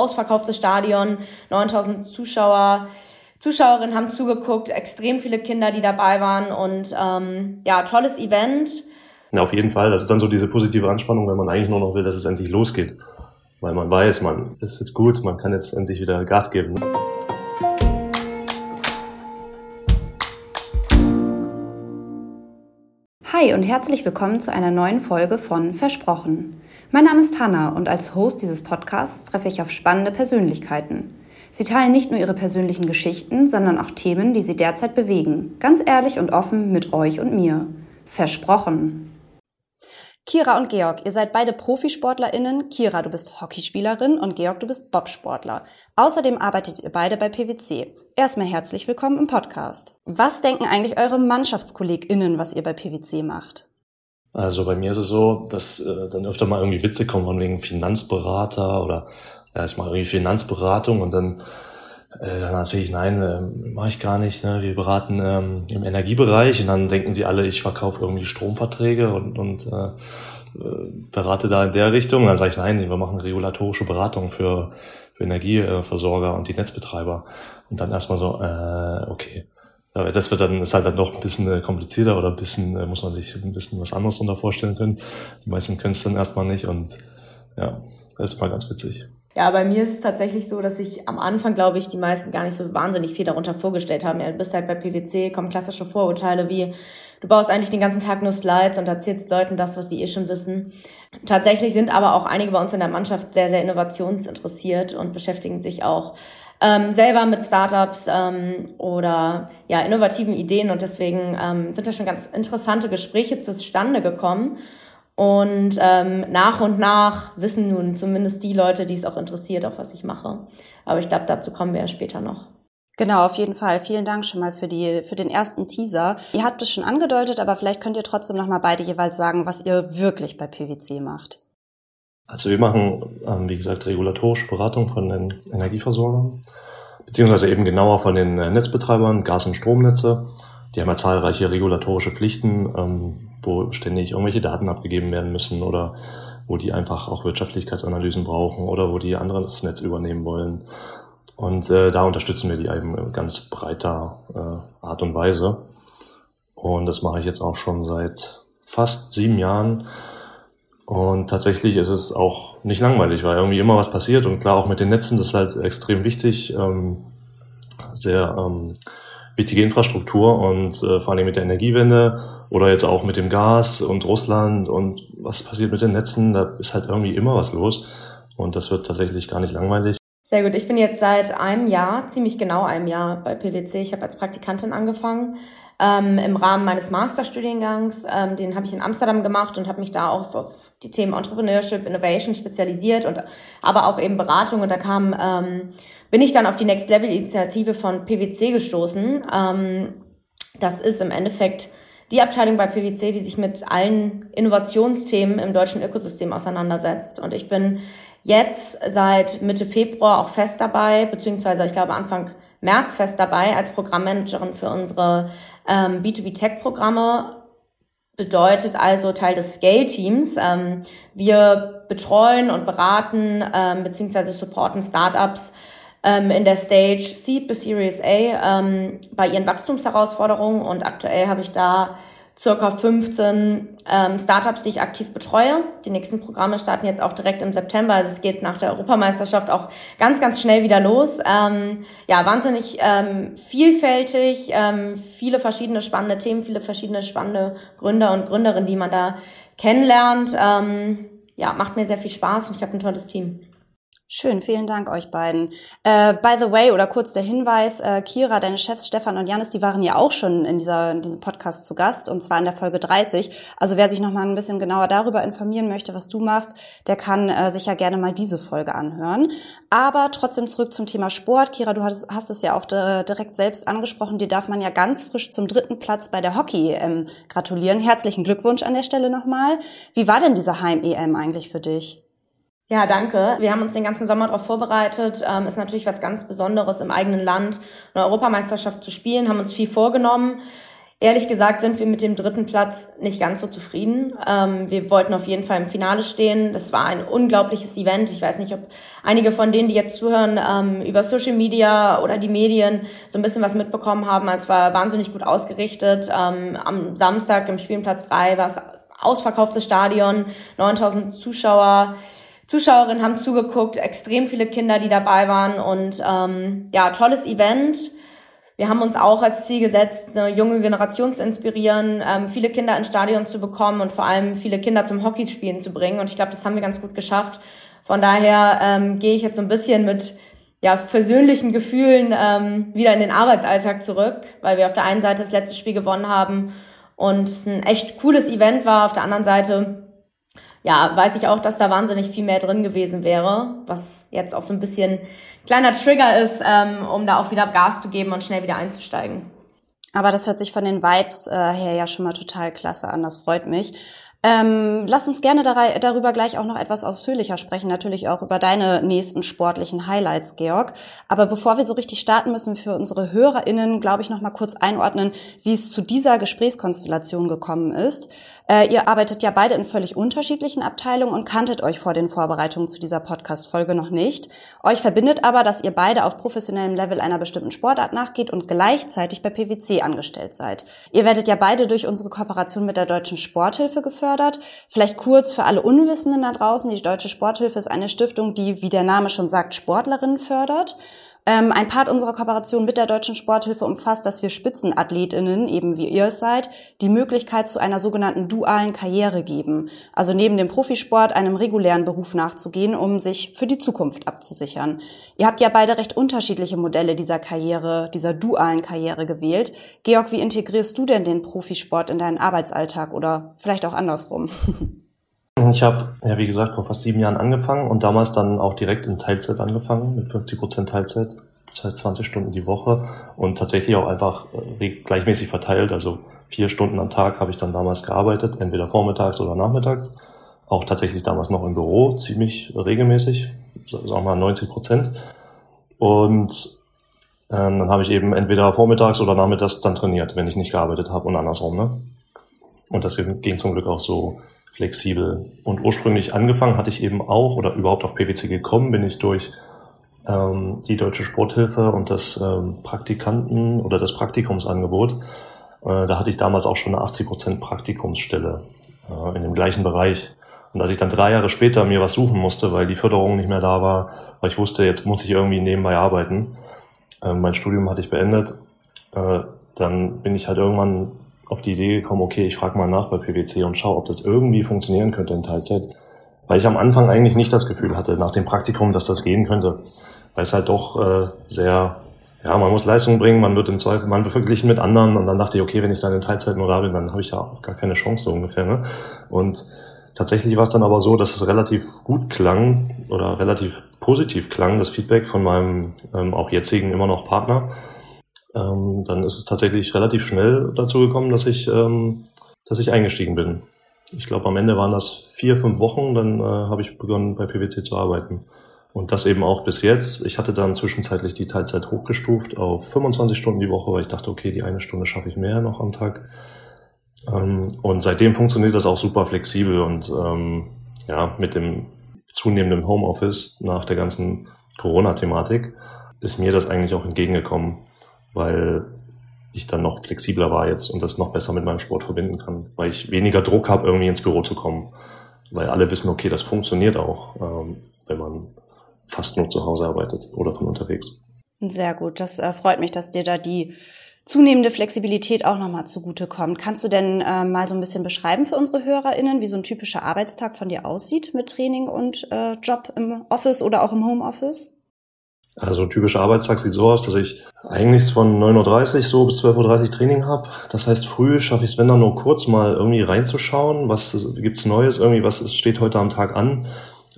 ausverkauftes Stadion, 9000 Zuschauer. Zuschauerinnen haben zugeguckt, extrem viele Kinder, die dabei waren und ähm, ja, tolles Event. Ja, auf jeden Fall. Das ist dann so diese positive Anspannung, wenn man eigentlich nur noch will, dass es endlich losgeht. Weil man weiß, man ist jetzt gut, man kann jetzt endlich wieder Gas geben. Hi und herzlich willkommen zu einer neuen Folge von Versprochen. Mein Name ist Hanna und als Host dieses Podcasts treffe ich auf spannende Persönlichkeiten. Sie teilen nicht nur ihre persönlichen Geschichten, sondern auch Themen, die sie derzeit bewegen. Ganz ehrlich und offen mit euch und mir. Versprochen. Kira und Georg, ihr seid beide ProfisportlerInnen. Kira, du bist Hockeyspielerin und Georg, du bist Bobsportler. Außerdem arbeitet ihr beide bei PwC. Erstmal herzlich willkommen im Podcast. Was denken eigentlich eure MannschaftskollegInnen, was ihr bei PwC macht? Also bei mir ist es so, dass äh, dann öfter mal irgendwie Witze kommen von wegen Finanzberater oder ja, ich mache irgendwie Finanzberatung und dann äh, dann erzähle ich, nein, äh, mache ich gar nicht. Ne? Wir beraten ähm, im Energiebereich und dann denken sie alle, ich verkaufe irgendwie Stromverträge und, und äh, äh berate da in der Richtung. Dann sage ich, nein, wir machen regulatorische Beratung für, für Energieversorger und die Netzbetreiber. Und dann erstmal so, äh, okay. Aber das wird dann, ist halt dann noch ein bisschen äh, komplizierter oder ein bisschen, äh, muss man sich ein bisschen was anderes darunter vorstellen können. Die meisten können es dann erstmal nicht und ja, das ist mal ganz witzig. Ja, bei mir ist es tatsächlich so, dass ich am Anfang, glaube ich, die meisten gar nicht so wahnsinnig viel darunter vorgestellt haben. Ja, du bist halt bei PwC, kommen klassische Vorurteile wie, du baust eigentlich den ganzen Tag nur Slides und erzählst Leuten das, was sie eh schon wissen. Tatsächlich sind aber auch einige bei uns in der Mannschaft sehr, sehr innovationsinteressiert und beschäftigen sich auch ähm, selber mit Startups ähm, oder ja, innovativen Ideen und deswegen ähm, sind da schon ganz interessante Gespräche zustande gekommen. Und ähm, nach und nach wissen nun zumindest die Leute, die es auch interessiert, auch was ich mache. Aber ich glaube, dazu kommen wir ja später noch. Genau, auf jeden Fall. Vielen Dank schon mal für die für den ersten Teaser. Ihr habt es schon angedeutet, aber vielleicht könnt ihr trotzdem noch mal beide jeweils sagen, was ihr wirklich bei PwC macht. Also wir machen, ähm, wie gesagt, regulatorische Beratung von den Energieversorgern, beziehungsweise eben genauer von den äh, Netzbetreibern, Gas- und Stromnetze die haben ja zahlreiche regulatorische Pflichten, ähm, wo ständig irgendwelche Daten abgegeben werden müssen oder wo die einfach auch Wirtschaftlichkeitsanalysen brauchen oder wo die anderes Netz übernehmen wollen. Und äh, da unterstützen wir die eben ganz breiter äh, Art und Weise. Und das mache ich jetzt auch schon seit fast sieben Jahren. Und tatsächlich ist es auch nicht langweilig, weil irgendwie immer was passiert. Und klar, auch mit den Netzen, das ist halt extrem wichtig. Ähm, sehr ähm, wichtige Infrastruktur und äh, vor allem mit der Energiewende oder jetzt auch mit dem Gas und Russland und was passiert mit den Netzen, da ist halt irgendwie immer was los und das wird tatsächlich gar nicht langweilig. Sehr gut. Ich bin jetzt seit einem Jahr, ziemlich genau einem Jahr bei PwC. Ich habe als Praktikantin angefangen ähm, im Rahmen meines Masterstudiengangs. Ähm, den habe ich in Amsterdam gemacht und habe mich da auch auf die Themen Entrepreneurship, Innovation spezialisiert und aber auch eben Beratung. Und da kam ähm, bin ich dann auf die Next Level Initiative von PwC gestoßen. Ähm, das ist im Endeffekt die Abteilung bei PwC, die sich mit allen Innovationsthemen im deutschen Ökosystem auseinandersetzt. Und ich bin jetzt seit Mitte Februar auch fest dabei, beziehungsweise ich glaube Anfang März fest dabei als Programmmanagerin für unsere ähm, B2B-Tech-Programme. Bedeutet also Teil des Scale-Teams. Ähm, wir betreuen und beraten ähm, beziehungsweise supporten Startups ähm, in der Stage Seed bis Series A ähm, bei ihren Wachstumsherausforderungen und aktuell habe ich da circa 15 ähm, Startups, die ich aktiv betreue. Die nächsten Programme starten jetzt auch direkt im September. Also es geht nach der Europameisterschaft auch ganz, ganz schnell wieder los. Ähm, ja, wahnsinnig ähm, vielfältig, ähm, viele verschiedene spannende Themen, viele verschiedene spannende Gründer und Gründerinnen, die man da kennenlernt. Ähm, ja, macht mir sehr viel Spaß und ich habe ein tolles Team. Schön, vielen Dank euch beiden. Äh, by the way, oder kurz der Hinweis, äh, Kira, deine Chefs Stefan und Janis, die waren ja auch schon in, dieser, in diesem Podcast zu Gast, und zwar in der Folge 30. Also wer sich noch mal ein bisschen genauer darüber informieren möchte, was du machst, der kann äh, sich ja gerne mal diese Folge anhören. Aber trotzdem zurück zum Thema Sport. Kira, du hast, hast es ja auch direkt selbst angesprochen. Dir darf man ja ganz frisch zum dritten Platz bei der Hockey-EM gratulieren. Herzlichen Glückwunsch an der Stelle nochmal. Wie war denn diese Heim-EM eigentlich für dich? Ja, danke. Wir haben uns den ganzen Sommer darauf vorbereitet. Ähm, ist natürlich was ganz Besonderes im eigenen Land eine Europameisterschaft zu spielen, haben uns viel vorgenommen. Ehrlich gesagt sind wir mit dem dritten Platz nicht ganz so zufrieden. Ähm, wir wollten auf jeden Fall im Finale stehen. Das war ein unglaubliches Event. Ich weiß nicht, ob einige von denen, die jetzt zuhören, ähm, über Social Media oder die Medien so ein bisschen was mitbekommen haben. Es war wahnsinnig gut ausgerichtet. Ähm, am Samstag im Spielplatz 3 war es ausverkauftes Stadion, 9000 Zuschauer. Zuschauerinnen haben zugeguckt, extrem viele Kinder, die dabei waren und ähm, ja, tolles Event wir haben uns auch als Ziel gesetzt, eine junge Generation zu inspirieren, ähm, viele Kinder ins Stadion zu bekommen und vor allem viele Kinder zum Hockeyspielen zu bringen. Und ich glaube, das haben wir ganz gut geschafft. Von daher ähm, gehe ich jetzt so ein bisschen mit ja, persönlichen Gefühlen ähm, wieder in den Arbeitsalltag zurück, weil wir auf der einen Seite das letzte Spiel gewonnen haben und ein echt cooles Event war. Auf der anderen Seite ja, weiß ich auch, dass da wahnsinnig viel mehr drin gewesen wäre, was jetzt auch so ein bisschen kleiner Trigger ist, ähm, um da auch wieder Gas zu geben und schnell wieder einzusteigen. Aber das hört sich von den Vibes äh, her ja schon mal total klasse an. Das freut mich. Ähm, lass uns gerne darüber gleich auch noch etwas ausführlicher sprechen, natürlich auch über deine nächsten sportlichen Highlights, Georg. Aber bevor wir so richtig starten, müssen für unsere HörerInnen, glaube ich, noch mal kurz einordnen, wie es zu dieser Gesprächskonstellation gekommen ist. Äh, ihr arbeitet ja beide in völlig unterschiedlichen Abteilungen und kanntet euch vor den Vorbereitungen zu dieser Podcast-Folge noch nicht. Euch verbindet aber, dass ihr beide auf professionellem Level einer bestimmten Sportart nachgeht und gleichzeitig bei PwC angestellt seid. Ihr werdet ja beide durch unsere Kooperation mit der Deutschen Sporthilfe gefördert. Vielleicht kurz für alle Unwissenden da draußen. Die Deutsche Sporthilfe ist eine Stiftung, die, wie der Name schon sagt, Sportlerinnen fördert. Ähm, ein Part unserer Kooperation mit der Deutschen Sporthilfe umfasst, dass wir Spitzenathletinnen, eben wie ihr es seid, die Möglichkeit zu einer sogenannten dualen Karriere geben. Also neben dem Profisport einem regulären Beruf nachzugehen, um sich für die Zukunft abzusichern. Ihr habt ja beide recht unterschiedliche Modelle dieser Karriere, dieser dualen Karriere gewählt. Georg, wie integrierst du denn den Profisport in deinen Arbeitsalltag oder vielleicht auch andersrum? Ich habe, ja wie gesagt, vor fast sieben Jahren angefangen und damals dann auch direkt in Teilzeit angefangen, mit 50 Prozent Teilzeit. Das heißt 20 Stunden die Woche und tatsächlich auch einfach äh, gleichmäßig verteilt. Also vier Stunden am Tag habe ich dann damals gearbeitet, entweder vormittags oder nachmittags. Auch tatsächlich damals noch im Büro, ziemlich regelmäßig, sagen wir mal 90 Prozent. Und ähm, dann habe ich eben entweder vormittags oder nachmittags dann trainiert, wenn ich nicht gearbeitet habe und andersrum. Ne? Und das ging zum Glück auch so flexibel. Und ursprünglich angefangen hatte ich eben auch, oder überhaupt auf PwC gekommen, bin ich durch ähm, die Deutsche Sporthilfe und das ähm, Praktikanten oder das Praktikumsangebot. Äh, da hatte ich damals auch schon eine 80% Praktikumsstelle äh, in dem gleichen Bereich. Und als ich dann drei Jahre später mir was suchen musste, weil die Förderung nicht mehr da war, weil ich wusste, jetzt muss ich irgendwie nebenbei arbeiten, äh, mein Studium hatte ich beendet, äh, dann bin ich halt irgendwann auf die Idee gekommen, okay, ich frage mal nach bei PwC und schaue, ob das irgendwie funktionieren könnte in Teilzeit. Weil ich am Anfang eigentlich nicht das Gefühl hatte, nach dem Praktikum, dass das gehen könnte. Weil es halt doch äh, sehr, ja, man muss Leistung bringen, man wird im Zweifel, man wird verglichen mit anderen und dann dachte ich, okay, wenn ich dann in Teilzeit nur da bin, dann habe ich ja gar keine Chance so ungefähr. Ne? Und tatsächlich war es dann aber so, dass es relativ gut klang oder relativ positiv klang, das Feedback von meinem ähm, auch jetzigen immer noch Partner ähm, dann ist es tatsächlich relativ schnell dazu gekommen, dass ich, ähm, dass ich eingestiegen bin. Ich glaube, am Ende waren das vier, fünf Wochen, dann äh, habe ich begonnen, bei PwC zu arbeiten. Und das eben auch bis jetzt. Ich hatte dann zwischenzeitlich die Teilzeit hochgestuft auf 25 Stunden die Woche, weil ich dachte, okay, die eine Stunde schaffe ich mehr noch am Tag. Ähm, und seitdem funktioniert das auch super flexibel und ähm, ja, mit dem zunehmenden Homeoffice nach der ganzen Corona-Thematik ist mir das eigentlich auch entgegengekommen weil ich dann noch flexibler war jetzt und das noch besser mit meinem Sport verbinden kann, weil ich weniger Druck habe, irgendwie ins Büro zu kommen, weil alle wissen, okay, das funktioniert auch, ähm, wenn man fast nur zu Hause arbeitet oder von unterwegs. Sehr gut, das äh, freut mich, dass dir da die zunehmende Flexibilität auch nochmal zugutekommt. Kannst du denn äh, mal so ein bisschen beschreiben für unsere HörerInnen, wie so ein typischer Arbeitstag von dir aussieht mit Training und äh, Job im Office oder auch im Homeoffice? Also typischer Arbeitstag sieht so aus, dass ich eigentlich von 9.30 Uhr so bis 12.30 Uhr Training habe. Das heißt, früh schaffe ich es, wenn dann nur kurz mal irgendwie reinzuschauen, was gibt's Neues, irgendwie, was steht heute am Tag an.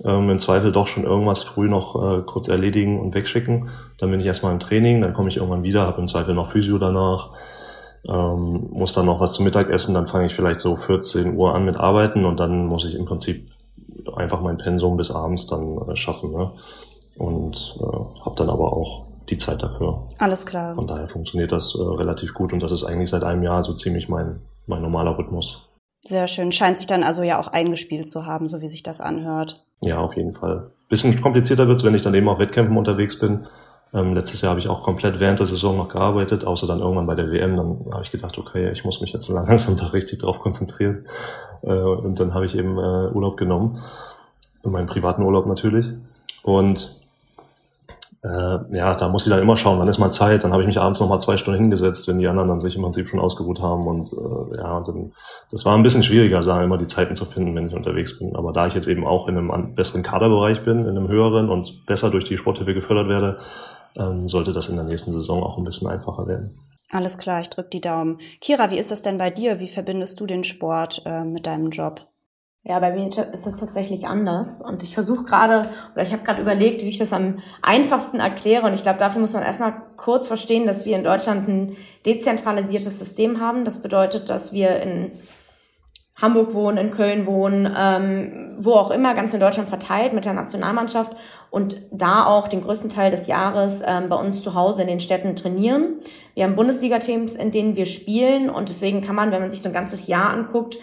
Ähm, Im Zweifel doch schon irgendwas früh noch äh, kurz erledigen und wegschicken. Dann bin ich erstmal im Training, dann komme ich irgendwann wieder, habe im Zweifel noch Physio danach, ähm, muss dann noch was zum Mittag essen, dann fange ich vielleicht so 14 Uhr an mit Arbeiten und dann muss ich im Prinzip einfach mein Pensum bis abends dann äh, schaffen. Ne? Und äh, habe dann aber auch die Zeit dafür. Alles klar. Von daher funktioniert das äh, relativ gut und das ist eigentlich seit einem Jahr so ziemlich mein, mein normaler Rhythmus. Sehr schön. Scheint sich dann also ja auch eingespielt zu haben, so wie sich das anhört. Ja, auf jeden Fall. Bisschen komplizierter wird's, wenn ich dann eben auf Wettkämpfen unterwegs bin. Ähm, letztes Jahr habe ich auch komplett während der Saison noch gearbeitet, außer dann irgendwann bei der WM. Dann habe ich gedacht, okay, ich muss mich jetzt langsam da richtig drauf konzentrieren. Äh, und dann habe ich eben äh, Urlaub genommen, in meinem privaten Urlaub natürlich. Und äh, ja, da muss ich dann immer schauen, wann ist mal Zeit. Dann habe ich mich abends noch mal zwei Stunden hingesetzt, wenn die anderen dann sich im Prinzip schon ausgeruht haben. Und äh, ja, und dann, das war ein bisschen schwieriger, sagen immer die Zeiten zu finden, wenn ich unterwegs bin. Aber da ich jetzt eben auch in einem besseren Kaderbereich bin, in einem höheren und besser durch die Sporthilfe gefördert werde, ähm, sollte das in der nächsten Saison auch ein bisschen einfacher werden. Alles klar, ich drücke die Daumen. Kira, wie ist das denn bei dir? Wie verbindest du den Sport äh, mit deinem Job? Ja, bei mir ist das tatsächlich anders. Und ich versuche gerade, oder ich habe gerade überlegt, wie ich das am einfachsten erkläre. Und ich glaube, dafür muss man erstmal kurz verstehen, dass wir in Deutschland ein dezentralisiertes System haben. Das bedeutet, dass wir in Hamburg wohnen, in Köln wohnen, ähm, wo auch immer, ganz in Deutschland verteilt mit der Nationalmannschaft und da auch den größten Teil des Jahres ähm, bei uns zu Hause in den Städten trainieren. Wir haben Bundesliga-Teams, in denen wir spielen und deswegen kann man, wenn man sich so ein ganzes Jahr anguckt,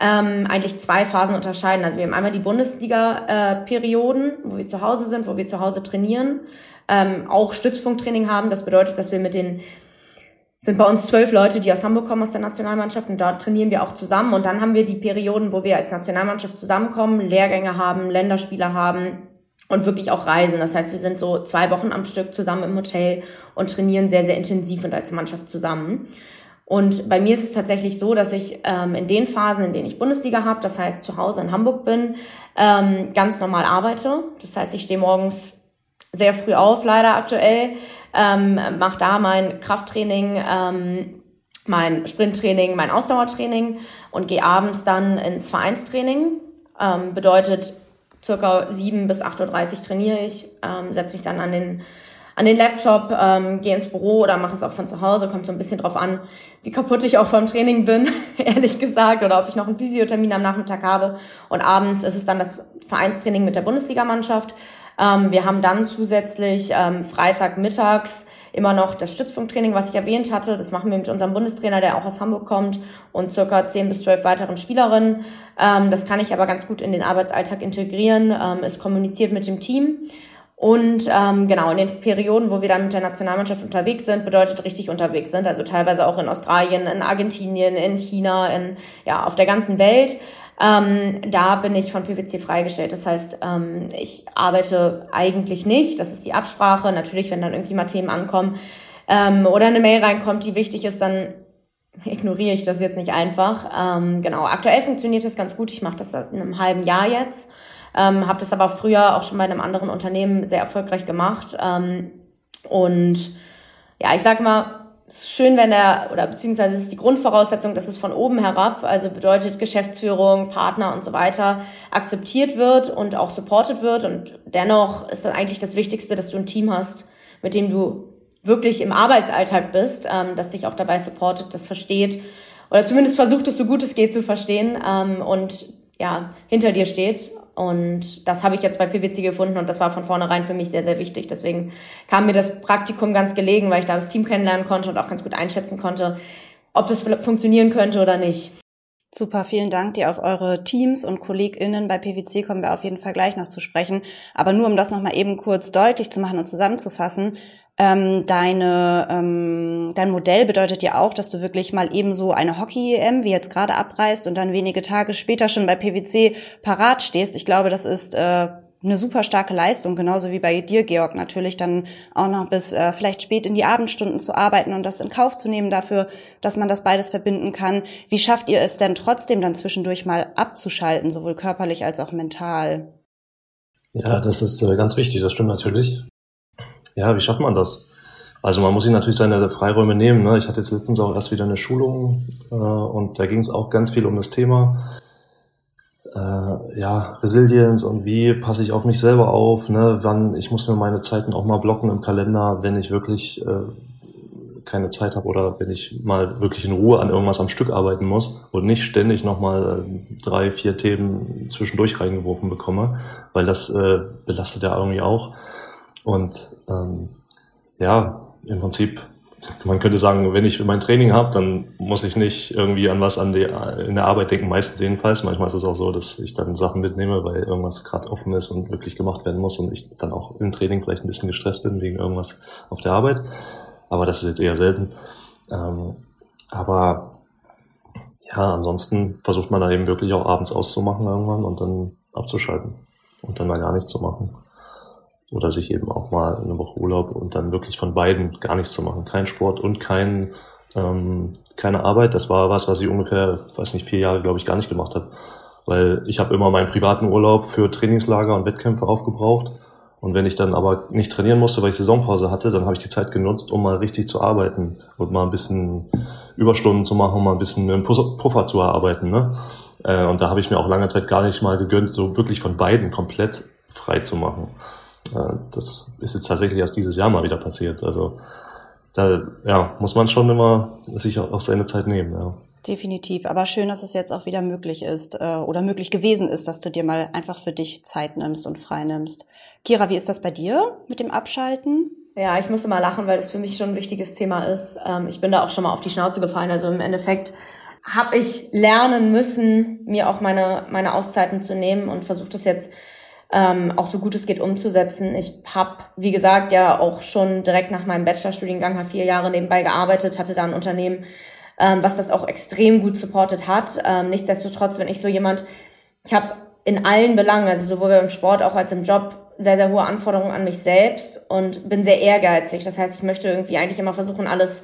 ähm, eigentlich zwei Phasen unterscheiden. Also wir haben einmal die Bundesliga-Perioden, äh, wo wir zu Hause sind, wo wir zu Hause trainieren, ähm, auch Stützpunkttraining haben. Das bedeutet, dass wir mit den sind bei uns zwölf Leute, die aus Hamburg kommen, aus der Nationalmannschaft und dort trainieren wir auch zusammen. Und dann haben wir die Perioden, wo wir als Nationalmannschaft zusammenkommen, Lehrgänge haben, Länderspiele haben und wirklich auch reisen. Das heißt, wir sind so zwei Wochen am Stück zusammen im Hotel und trainieren sehr, sehr intensiv und als Mannschaft zusammen. Und bei mir ist es tatsächlich so, dass ich ähm, in den Phasen, in denen ich Bundesliga habe, das heißt zu Hause in Hamburg bin, ähm, ganz normal arbeite. Das heißt, ich stehe morgens sehr früh auf, leider aktuell, ähm, mache da mein Krafttraining, ähm, mein Sprinttraining, mein Ausdauertraining und gehe abends dann ins Vereinstraining. Ähm, bedeutet, circa 7 bis 8.30 Uhr trainiere ich, ähm, setze mich dann an den an den Laptop, ähm, gehe ins Büro oder mache es auch von zu Hause. Kommt so ein bisschen drauf an, wie kaputt ich auch vom Training bin, ehrlich gesagt, oder ob ich noch einen Physiothermin am Nachmittag habe. Und abends ist es dann das Vereinstraining mit der Bundesligamannschaft. Ähm, wir haben dann zusätzlich ähm, Freitagmittags immer noch das Stützpunkttraining, was ich erwähnt hatte. Das machen wir mit unserem Bundestrainer, der auch aus Hamburg kommt und circa 10 bis 12 weiteren Spielerinnen. Ähm, das kann ich aber ganz gut in den Arbeitsalltag integrieren. Ähm, es kommuniziert mit dem Team. Und ähm, genau, in den Perioden, wo wir dann mit der Nationalmannschaft unterwegs sind, bedeutet richtig unterwegs sind, also teilweise auch in Australien, in Argentinien, in China, in ja, auf der ganzen Welt. Ähm, da bin ich von PwC freigestellt. Das heißt, ähm, ich arbeite eigentlich nicht. Das ist die Absprache. Natürlich, wenn dann irgendwie mal Themen ankommen ähm, oder eine Mail reinkommt, die wichtig ist, dann ignoriere ich das jetzt nicht einfach. Ähm, genau, aktuell funktioniert das ganz gut. Ich mache das seit einem halben Jahr jetzt. Ähm, habe das aber früher auch schon bei einem anderen Unternehmen sehr erfolgreich gemacht. Ähm, und ja, ich sage mal, es ist schön, wenn er, oder beziehungsweise es ist die Grundvoraussetzung, dass es von oben herab, also bedeutet Geschäftsführung, Partner und so weiter, akzeptiert wird und auch supported wird. Und dennoch ist dann eigentlich das Wichtigste, dass du ein Team hast, mit dem du wirklich im Arbeitsalltag bist, ähm, das dich auch dabei supportet, das versteht oder zumindest versucht es so gut es geht zu verstehen ähm, und ja, hinter dir steht. Und das habe ich jetzt bei PwC gefunden und das war von vornherein für mich sehr, sehr wichtig. Deswegen kam mir das Praktikum ganz gelegen, weil ich da das Team kennenlernen konnte und auch ganz gut einschätzen konnte, ob das funktionieren könnte oder nicht. Super, vielen Dank dir auf eure Teams und KollegInnen. Bei PwC kommen wir auf jeden Fall gleich noch zu sprechen. Aber nur um das nochmal eben kurz deutlich zu machen und zusammenzufassen. Ähm, deine, ähm, dein Modell bedeutet ja auch, dass du wirklich mal ebenso eine Hockey-EM, wie jetzt gerade abreißt und dann wenige Tage später schon bei PwC parat stehst. Ich glaube, das ist äh, eine super starke Leistung, genauso wie bei dir, Georg, natürlich dann auch noch bis äh, vielleicht spät in die Abendstunden zu arbeiten und das in Kauf zu nehmen dafür, dass man das beides verbinden kann. Wie schafft ihr es denn trotzdem dann zwischendurch mal abzuschalten, sowohl körperlich als auch mental? Ja, das ist äh, ganz wichtig, das stimmt natürlich. Ja, wie schafft man das? Also man muss sich natürlich seine Freiräume nehmen. Ne? Ich hatte jetzt letztens auch erst wieder eine Schulung äh, und da ging es auch ganz viel um das Thema äh, ja, Resilienz und wie passe ich auf mich selber auf, ne? wann ich muss mir meine Zeiten auch mal blocken im Kalender, wenn ich wirklich äh, keine Zeit habe oder wenn ich mal wirklich in Ruhe an irgendwas am Stück arbeiten muss und nicht ständig nochmal äh, drei, vier Themen zwischendurch reingeworfen bekomme, weil das äh, belastet ja irgendwie auch. Und ähm, ja, im Prinzip man könnte sagen, wenn ich mein Training habe, dann muss ich nicht irgendwie an was an die, in der Arbeit denken, meistens jedenfalls. Manchmal ist es auch so, dass ich dann Sachen mitnehme, weil irgendwas gerade offen ist und wirklich gemacht werden muss und ich dann auch im Training vielleicht ein bisschen gestresst bin wegen irgendwas auf der Arbeit. Aber das ist jetzt eher selten. Ähm, aber ja, ansonsten versucht man da eben wirklich auch abends auszumachen irgendwann und dann abzuschalten und dann mal gar nichts zu machen oder sich eben auch mal eine Woche Urlaub und dann wirklich von beiden gar nichts zu machen. Kein Sport und kein, ähm, keine Arbeit. Das war was, was ich ungefähr, weiß nicht, vier Jahre, glaube ich, gar nicht gemacht habe. Weil ich habe immer meinen privaten Urlaub für Trainingslager und Wettkämpfe aufgebraucht. Und wenn ich dann aber nicht trainieren musste, weil ich Saisonpause hatte, dann habe ich die Zeit genutzt, um mal richtig zu arbeiten und mal ein bisschen Überstunden zu machen, mal ein bisschen einen Puffer zu erarbeiten. Ne? Äh, und da habe ich mir auch lange Zeit gar nicht mal gegönnt, so wirklich von beiden komplett frei zu machen. Äh, das ist jetzt tatsächlich erst dieses Jahr mal wieder passiert. Also da ja, muss man schon immer sich auch seine Zeit nehmen. Ja. Definitiv. Aber schön, dass es jetzt auch wieder möglich ist äh, oder möglich gewesen ist, dass du dir mal einfach für dich Zeit nimmst und frei nimmst. Kira, wie ist das bei dir mit dem Abschalten? Ja, ich musste mal lachen, weil das für mich schon ein wichtiges Thema ist. Ähm, ich bin da auch schon mal auf die Schnauze gefallen. Also im Endeffekt habe ich lernen müssen, mir auch meine, meine Auszeiten zu nehmen und versuche das jetzt ähm, auch so gut es geht umzusetzen. Ich habe, wie gesagt, ja auch schon direkt nach meinem Bachelorstudiengang habe vier Jahre nebenbei gearbeitet, hatte da ein Unternehmen, ähm, was das auch extrem gut supportet hat. Ähm, nichtsdestotrotz, wenn ich so jemand, ich habe in allen Belangen, also sowohl beim Sport auch als im Job, sehr, sehr hohe Anforderungen an mich selbst und bin sehr ehrgeizig. Das heißt, ich möchte irgendwie eigentlich immer versuchen, alles,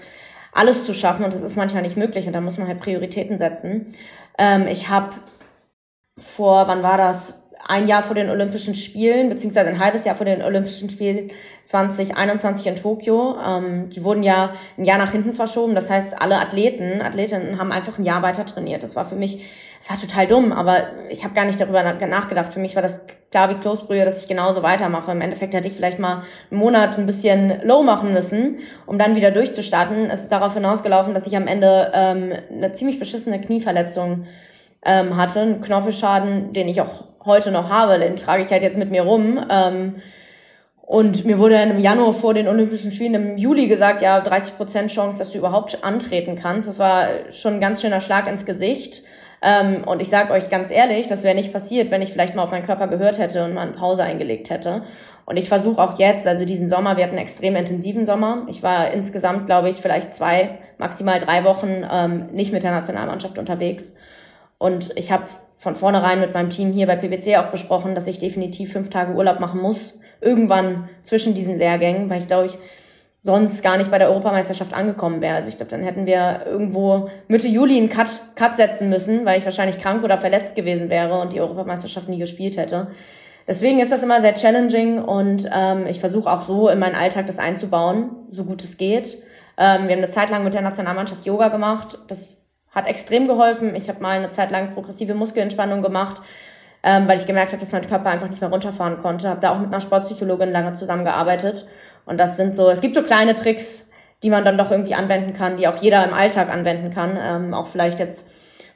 alles zu schaffen und das ist manchmal nicht möglich und da muss man halt Prioritäten setzen. Ähm, ich habe vor, wann war das? Ein Jahr vor den Olympischen Spielen, beziehungsweise ein halbes Jahr vor den Olympischen Spielen 2021 in Tokio. Ähm, die wurden ja ein Jahr nach hinten verschoben. Das heißt, alle Athleten, Athletinnen haben einfach ein Jahr weiter trainiert. Das war für mich, es war total dumm, aber ich habe gar nicht darüber nachgedacht. Für mich war das klar wie Kloßbrühe, dass ich genauso weitermache. Im Endeffekt hätte ich vielleicht mal einen Monat ein bisschen low machen müssen, um dann wieder durchzustarten. Es ist darauf hinausgelaufen, dass ich am Ende ähm, eine ziemlich beschissene Knieverletzung ähm, hatte, einen Knorpelschaden, den ich auch heute noch habe, den trage ich halt jetzt mit mir rum. Ähm, und mir wurde im Januar vor den Olympischen Spielen im Juli gesagt, ja, 30 Prozent Chance, dass du überhaupt antreten kannst. Das war schon ein ganz schöner Schlag ins Gesicht. Ähm, und ich sage euch ganz ehrlich, das wäre nicht passiert, wenn ich vielleicht mal auf meinen Körper gehört hätte und mal eine Pause eingelegt hätte. Und ich versuche auch jetzt, also diesen Sommer, wir hatten einen extrem intensiven Sommer. Ich war insgesamt, glaube ich, vielleicht zwei, maximal drei Wochen ähm, nicht mit der Nationalmannschaft unterwegs. Und ich habe von vornherein mit meinem Team hier bei PwC auch besprochen, dass ich definitiv fünf Tage Urlaub machen muss, irgendwann zwischen diesen Lehrgängen, weil ich glaube ich sonst gar nicht bei der Europameisterschaft angekommen wäre. Also ich glaube, dann hätten wir irgendwo Mitte Juli einen Cut, Cut setzen müssen, weil ich wahrscheinlich krank oder verletzt gewesen wäre und die Europameisterschaft nie gespielt hätte. Deswegen ist das immer sehr challenging und ähm, ich versuche auch so in meinen Alltag das einzubauen, so gut es geht. Ähm, wir haben eine Zeit lang mit der Nationalmannschaft Yoga gemacht. Das hat extrem geholfen. Ich habe mal eine Zeit lang progressive Muskelentspannung gemacht, ähm, weil ich gemerkt habe, dass mein Körper einfach nicht mehr runterfahren konnte. Habe da auch mit einer Sportpsychologin lange zusammengearbeitet. Und das sind so, es gibt so kleine Tricks, die man dann doch irgendwie anwenden kann, die auch jeder im Alltag anwenden kann. Ähm, auch vielleicht jetzt,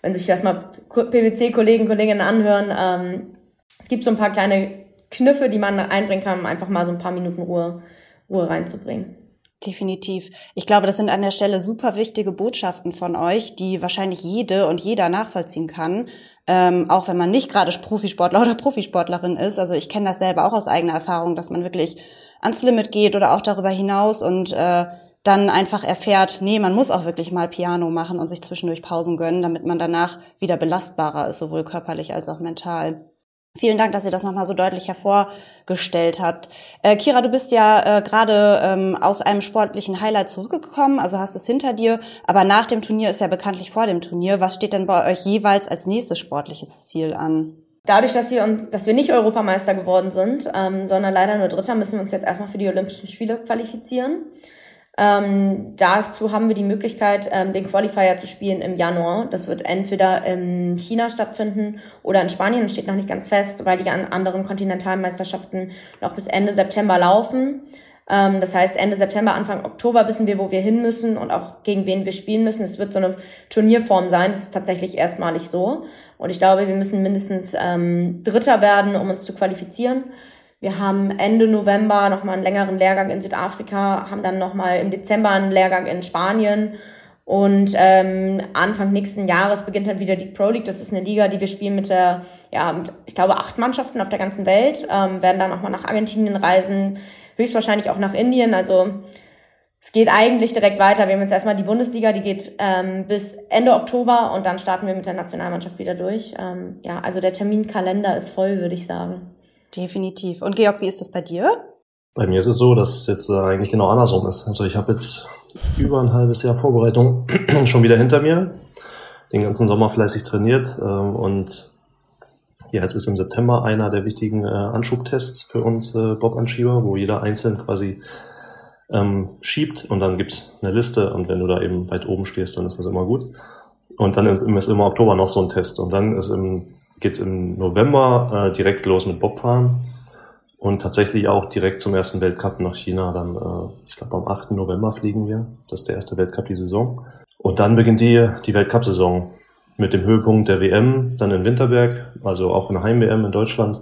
wenn sich erstmal PwC-Kollegen, Kolleginnen anhören. Ähm, es gibt so ein paar kleine Kniffe, die man einbringen kann, um einfach mal so ein paar Minuten Ruhe, Ruhe reinzubringen. Definitiv. Ich glaube, das sind an der Stelle super wichtige Botschaften von euch, die wahrscheinlich jede und jeder nachvollziehen kann. Ähm, auch wenn man nicht gerade Profisportler oder Profisportlerin ist. Also ich kenne das selber auch aus eigener Erfahrung, dass man wirklich ans Limit geht oder auch darüber hinaus und äh, dann einfach erfährt, nee, man muss auch wirklich mal Piano machen und sich zwischendurch Pausen gönnen, damit man danach wieder belastbarer ist, sowohl körperlich als auch mental. Vielen Dank, dass ihr das nochmal so deutlich hervorgestellt habt. Äh, Kira, du bist ja äh, gerade ähm, aus einem sportlichen Highlight zurückgekommen, also hast es hinter dir, aber nach dem Turnier ist ja bekanntlich vor dem Turnier. Was steht denn bei euch jeweils als nächstes sportliches Ziel an? Dadurch, dass wir, uns, dass wir nicht Europameister geworden sind, ähm, sondern leider nur Dritter, müssen wir uns jetzt erstmal für die Olympischen Spiele qualifizieren. Ähm, dazu haben wir die Möglichkeit, ähm, den Qualifier zu spielen im Januar. Das wird entweder in China stattfinden oder in Spanien. Das steht noch nicht ganz fest, weil die anderen Kontinentalmeisterschaften noch bis Ende September laufen. Ähm, das heißt, Ende September, Anfang Oktober wissen wir, wo wir hin müssen und auch gegen wen wir spielen müssen. Es wird so eine Turnierform sein. Das ist tatsächlich erstmalig so. Und ich glaube, wir müssen mindestens ähm, Dritter werden, um uns zu qualifizieren. Wir haben Ende November nochmal einen längeren Lehrgang in Südafrika, haben dann nochmal im Dezember einen Lehrgang in Spanien und ähm, Anfang nächsten Jahres beginnt dann wieder die Pro League. Das ist eine Liga, die wir spielen mit der, ja, mit, ich glaube, acht Mannschaften auf der ganzen Welt. Ähm, werden dann auch mal nach Argentinien reisen, höchstwahrscheinlich auch nach Indien. Also es geht eigentlich direkt weiter. Wir haben jetzt erstmal die Bundesliga, die geht ähm, bis Ende Oktober und dann starten wir mit der Nationalmannschaft wieder durch. Ähm, ja, also der Terminkalender ist voll, würde ich sagen. Definitiv. Und Georg, wie ist das bei dir? Bei mir ist es so, dass es jetzt äh, eigentlich genau andersrum ist. Also ich habe jetzt über ein halbes Jahr Vorbereitung schon wieder hinter mir. Den ganzen Sommer fleißig trainiert ähm, und ja, jetzt ist im September einer der wichtigen äh, Anschubtests für uns äh, Bob-Anschieber, wo jeder einzeln quasi ähm, schiebt und dann gibt's eine Liste und wenn du da eben weit oben stehst, dann ist das immer gut. Und dann ist, ist im Oktober noch so ein Test und dann ist im, geht's im November äh, direkt los mit Bobfahren und tatsächlich auch direkt zum ersten Weltcup nach China. Dann, äh, ich glaube, am 8. November fliegen wir. Das ist der erste Weltcup die Saison. Und dann beginnt die, die Weltcup-Saison mit dem Höhepunkt der WM, dann in Winterberg, also auch eine Heim-WM in Deutschland,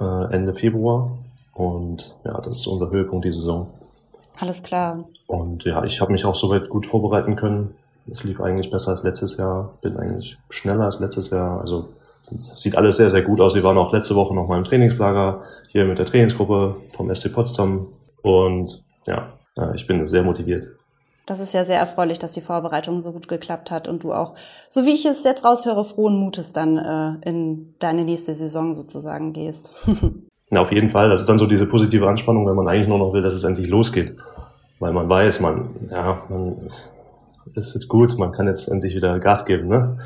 äh, Ende Februar. Und ja, das ist unser Höhepunkt die Saison. Alles klar. Und ja, ich habe mich auch soweit gut vorbereiten können. Es lief eigentlich besser als letztes Jahr, bin eigentlich schneller als letztes Jahr. Also Sieht alles sehr, sehr gut aus. Wir waren auch letzte Woche noch mal im Trainingslager hier mit der Trainingsgruppe vom ST Potsdam. Und ja, äh, ich bin sehr motiviert. Das ist ja sehr erfreulich, dass die Vorbereitung so gut geklappt hat und du auch, so wie ich es jetzt raushöre, frohen Mutes dann äh, in deine nächste Saison sozusagen gehst. ja, auf jeden Fall. Das ist dann so diese positive Anspannung, wenn man eigentlich nur noch will, dass es endlich losgeht. Weil man weiß, man, ja, man ist jetzt gut, man kann jetzt endlich wieder Gas geben, ne?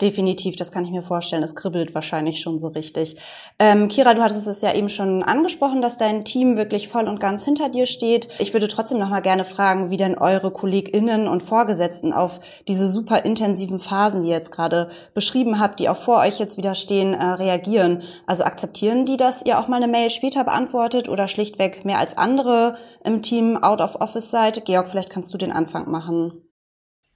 Definitiv, das kann ich mir vorstellen. Es kribbelt wahrscheinlich schon so richtig. Ähm, Kira, du hattest es ja eben schon angesprochen, dass dein Team wirklich voll und ganz hinter dir steht. Ich würde trotzdem noch mal gerne fragen, wie denn eure KollegInnen und Vorgesetzten auf diese super intensiven Phasen, die ihr jetzt gerade beschrieben habt, die auch vor euch jetzt wieder stehen, äh, reagieren. Also akzeptieren die, dass ihr auch mal eine Mail später beantwortet oder schlichtweg mehr als andere im Team out of office seid? Georg, vielleicht kannst du den Anfang machen.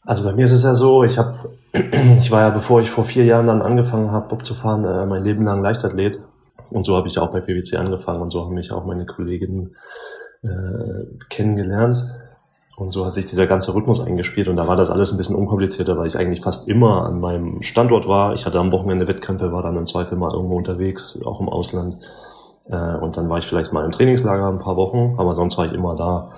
Also bei mir ist es ja so, ich habe, ich war ja, bevor ich vor vier Jahren dann angefangen habe, Bob zu fahren, äh, mein Leben lang Leichtathlet. Und so habe ich auch bei PwC angefangen und so haben mich auch meine Kolleginnen äh, kennengelernt. Und so hat sich dieser ganze Rhythmus eingespielt und da war das alles ein bisschen unkomplizierter, weil ich eigentlich fast immer an meinem Standort war. Ich hatte am Wochenende Wettkämpfe, war dann im Zweifel mal irgendwo unterwegs, auch im Ausland. Äh, und dann war ich vielleicht mal im Trainingslager ein paar Wochen, aber sonst war ich immer da.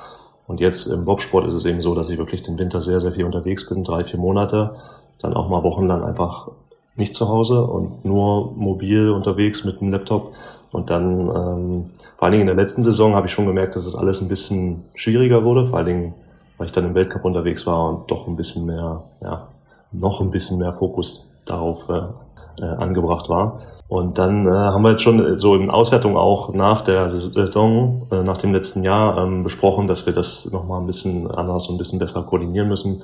Und jetzt im Bobsport ist es eben so, dass ich wirklich den Winter sehr, sehr viel unterwegs bin, drei, vier Monate, dann auch mal wochenlang einfach nicht zu Hause und nur mobil unterwegs mit dem Laptop. Und dann, ähm, vor allen Dingen in der letzten Saison habe ich schon gemerkt, dass es alles ein bisschen schwieriger wurde, vor allen Dingen, weil ich dann im Weltcup unterwegs war und doch ein bisschen mehr, ja, noch ein bisschen mehr Fokus darauf äh, äh, angebracht war. Und dann äh, haben wir jetzt schon so in Auswertung auch nach der Saison, äh, nach dem letzten Jahr ähm, besprochen, dass wir das nochmal ein bisschen anders und ein bisschen besser koordinieren müssen.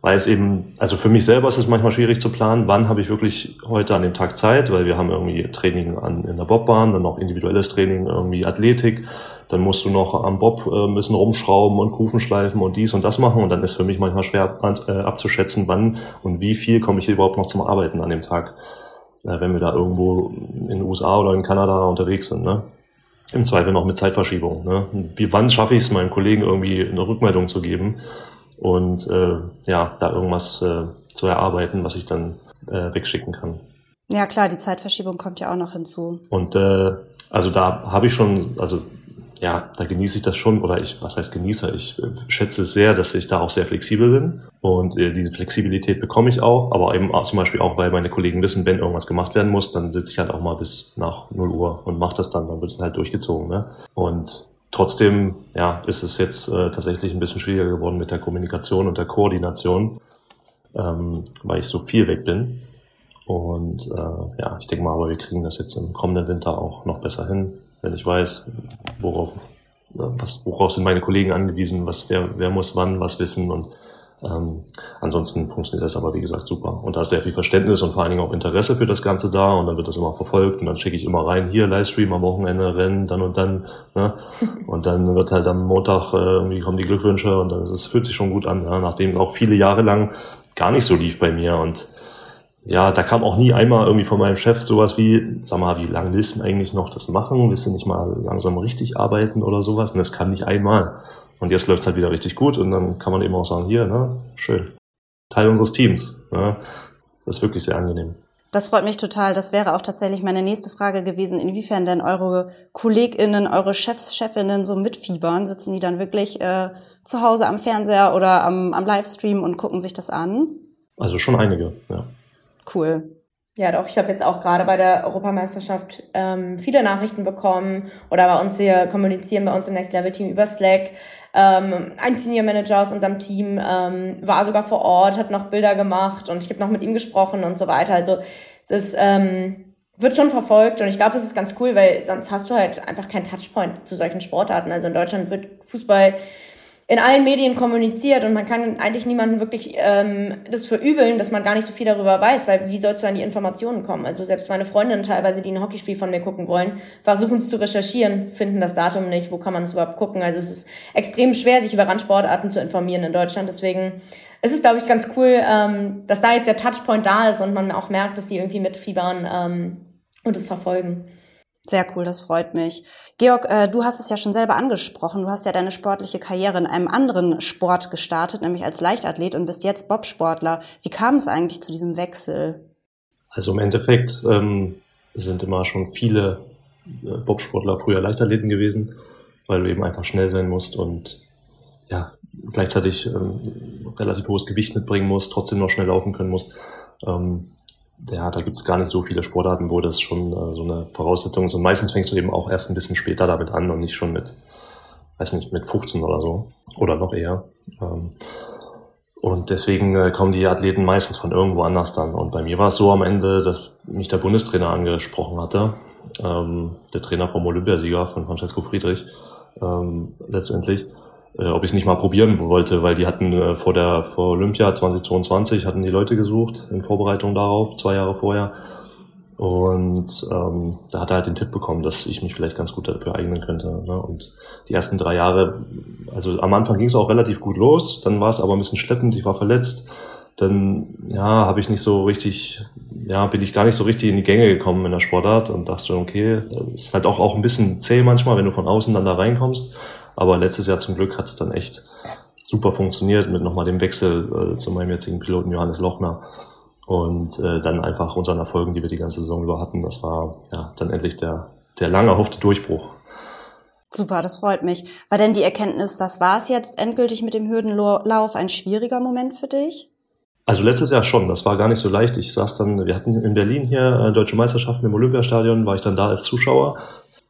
Weil es eben, also für mich selber ist es manchmal schwierig zu planen, wann habe ich wirklich heute an dem Tag Zeit, weil wir haben irgendwie Training an, in der Bobbahn, dann noch individuelles Training, irgendwie Athletik, dann musst du noch am Bob äh, ein bisschen rumschrauben und Kufen schleifen und dies und das machen. Und dann ist für mich manchmal schwer äh, abzuschätzen, wann und wie viel komme ich überhaupt noch zum Arbeiten an dem Tag. äh, wenn wir da irgendwo in den USA oder in Kanada unterwegs sind. Ne? Im Zweifel noch mit Zeitverschiebung. Ne? Wie wann schaffe ich es, meinem Kollegen irgendwie eine Rückmeldung zu geben und äh, ja, da irgendwas äh, zu erarbeiten, was ich dann äh, wegschicken kann. Ja klar, die Zeitverschiebung kommt ja auch noch hinzu. Und äh, also da habe ich schon, also ja, da genieße ich das schon, oder ich, was heißt genieße, ich äh, schätze es sehr, dass ich da auch sehr flexibel bin. Und äh, diese Flexibilität bekomme ich auch, aber eben auch, zum Beispiel auch, weil meine Kollegen wissen, wenn irgendwas gemacht werden muss, dann sitze ich halt auch mal bis nach 0 Uhr und mache das dann, dann wird es halt durchgezogen. Ne? Und trotzdem, ja, ist es jetzt äh, tatsächlich ein bisschen schwieriger geworden mit der Kommunikation und der Koordination, ähm, weil ich so viel weg bin. Und äh, ja, ich denke mal, aber wir kriegen das jetzt im kommenden Winter auch noch besser hin wenn ich weiß, worauf, was, worauf sind meine Kollegen angewiesen, was, wer, wer muss wann was wissen und ähm, ansonsten funktioniert das aber, wie gesagt, super. Und da ist sehr viel Verständnis und vor allen Dingen auch Interesse für das Ganze da und dann wird das immer verfolgt und dann schicke ich immer rein, hier Livestream am Wochenende, Rennen, dann und dann. Ne? Und dann wird halt am Montag äh, irgendwie kommen die Glückwünsche und dann es fühlt sich schon gut an, ja? nachdem auch viele Jahre lang gar nicht so lief bei mir und ja, da kam auch nie einmal irgendwie von meinem Chef sowas wie, sag mal, wie lange willst du eigentlich noch das machen? Willst du nicht mal langsam richtig arbeiten oder sowas? Und das kam nicht einmal. Und jetzt läuft halt wieder richtig gut und dann kann man eben auch sagen, hier, ne, schön. Teil unseres Teams. Ne? Das ist wirklich sehr angenehm. Das freut mich total. Das wäre auch tatsächlich meine nächste Frage gewesen, inwiefern denn eure KollegInnen, eure Chefs, Chefinnen so mitfiebern. Sitzen die dann wirklich äh, zu Hause am Fernseher oder am, am Livestream und gucken sich das an? Also schon einige, ja. Cool. Ja, doch. Ich habe jetzt auch gerade bei der Europameisterschaft ähm, viele Nachrichten bekommen oder bei uns, wir kommunizieren bei uns im Next Level Team über Slack. Ähm, ein Senior Manager aus unserem Team ähm, war sogar vor Ort, hat noch Bilder gemacht und ich habe noch mit ihm gesprochen und so weiter. Also es ist ähm, wird schon verfolgt und ich glaube, es ist ganz cool, weil sonst hast du halt einfach keinen Touchpoint zu solchen Sportarten. Also in Deutschland wird Fußball in allen Medien kommuniziert und man kann eigentlich niemanden wirklich ähm, das verübeln, dass man gar nicht so viel darüber weiß, weil wie sollst du an die Informationen kommen? Also selbst meine Freundinnen teilweise, die ein Hockeyspiel von mir gucken wollen, versuchen es zu recherchieren, finden das Datum nicht, wo kann man es überhaupt gucken? Also es ist extrem schwer, sich über Randsportarten zu informieren in Deutschland. Deswegen ist es, glaube ich, ganz cool, ähm, dass da jetzt der Touchpoint da ist und man auch merkt, dass sie irgendwie mitfiebern ähm, und es verfolgen. Sehr cool, das freut mich. Georg, äh, du hast es ja schon selber angesprochen. Du hast ja deine sportliche Karriere in einem anderen Sport gestartet, nämlich als Leichtathlet und bist jetzt Bobsportler. Wie kam es eigentlich zu diesem Wechsel? Also im Endeffekt ähm, sind immer schon viele äh, Bobsportler früher Leichtathleten gewesen, weil du eben einfach schnell sein musst und ja gleichzeitig ähm, relativ hohes Gewicht mitbringen musst, trotzdem noch schnell laufen können musst. Ähm, ja, da gibt's gar nicht so viele Sportarten, wo das schon äh, so eine Voraussetzung ist. Und meistens fängst du eben auch erst ein bisschen später damit an und nicht schon mit, weiß nicht, mit 15 oder so. Oder noch eher. Ähm, und deswegen äh, kommen die Athleten meistens von irgendwo anders dann. Und bei mir war es so am Ende, dass mich der Bundestrainer angesprochen hatte. Ähm, der Trainer vom Olympiasieger, von Francesco Friedrich, ähm, letztendlich äh, ob ich es nicht mal probieren wollte, weil die hatten äh, vor der vor Olympia 2022 hatten die Leute gesucht in Vorbereitung darauf, zwei Jahre vorher. Und ähm, da hat er halt den Tipp bekommen, dass ich mich vielleicht ganz gut dafür eignen könnte. Ne? Und die ersten drei Jahre, also am Anfang ging es auch relativ gut los, dann war es aber ein bisschen schleppend, ich war verletzt. Dann ja, habe ich nicht so richtig, ja, bin ich gar nicht so richtig in die Gänge gekommen in der Sportart und dachte, okay, ist halt auch, auch ein bisschen zäh manchmal, wenn du von außen dann da reinkommst. Aber letztes Jahr zum Glück hat es dann echt super funktioniert mit nochmal dem Wechsel äh, zu meinem jetzigen Piloten Johannes Lochner und äh, dann einfach unseren Erfolgen, die wir die ganze Saison über hatten. Das war ja dann endlich der, der lang erhoffte Durchbruch. Super, das freut mich. War denn die Erkenntnis, das war es jetzt endgültig mit dem Hürdenlauf ein schwieriger Moment für dich? Also letztes Jahr schon, das war gar nicht so leicht. Ich saß dann, wir hatten in Berlin hier äh, Deutsche Meisterschaften im Olympiastadion, war ich dann da als Zuschauer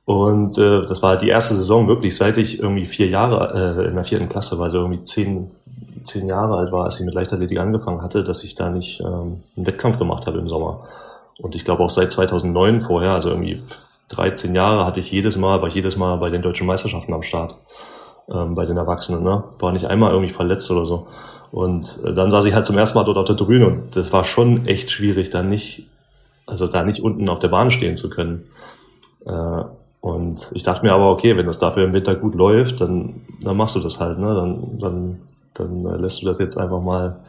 und äh, das war die erste Saison wirklich, seit ich irgendwie vier Jahre äh, in der vierten Klasse war, also irgendwie zehn, zehn Jahre alt war, als ich mit Leichtathletik angefangen hatte, dass ich da nicht ähm, einen Wettkampf gemacht habe im Sommer. Und ich glaube auch seit 2009 vorher, also irgendwie 13 Jahre, hatte ich jedes Mal, war ich jedes Mal bei den deutschen Meisterschaften am Start, ähm, bei den Erwachsenen. Ne? War nicht einmal irgendwie verletzt oder so. Und äh, dann saß ich halt zum ersten Mal dort auf der Tribüne und das war schon echt schwierig, da nicht, also da nicht unten auf der Bahn stehen zu können. Äh, und ich dachte mir aber, okay, wenn das dafür im Winter gut läuft, dann, dann machst du das halt, ne? Dann, dann, dann äh, lässt du das jetzt einfach mal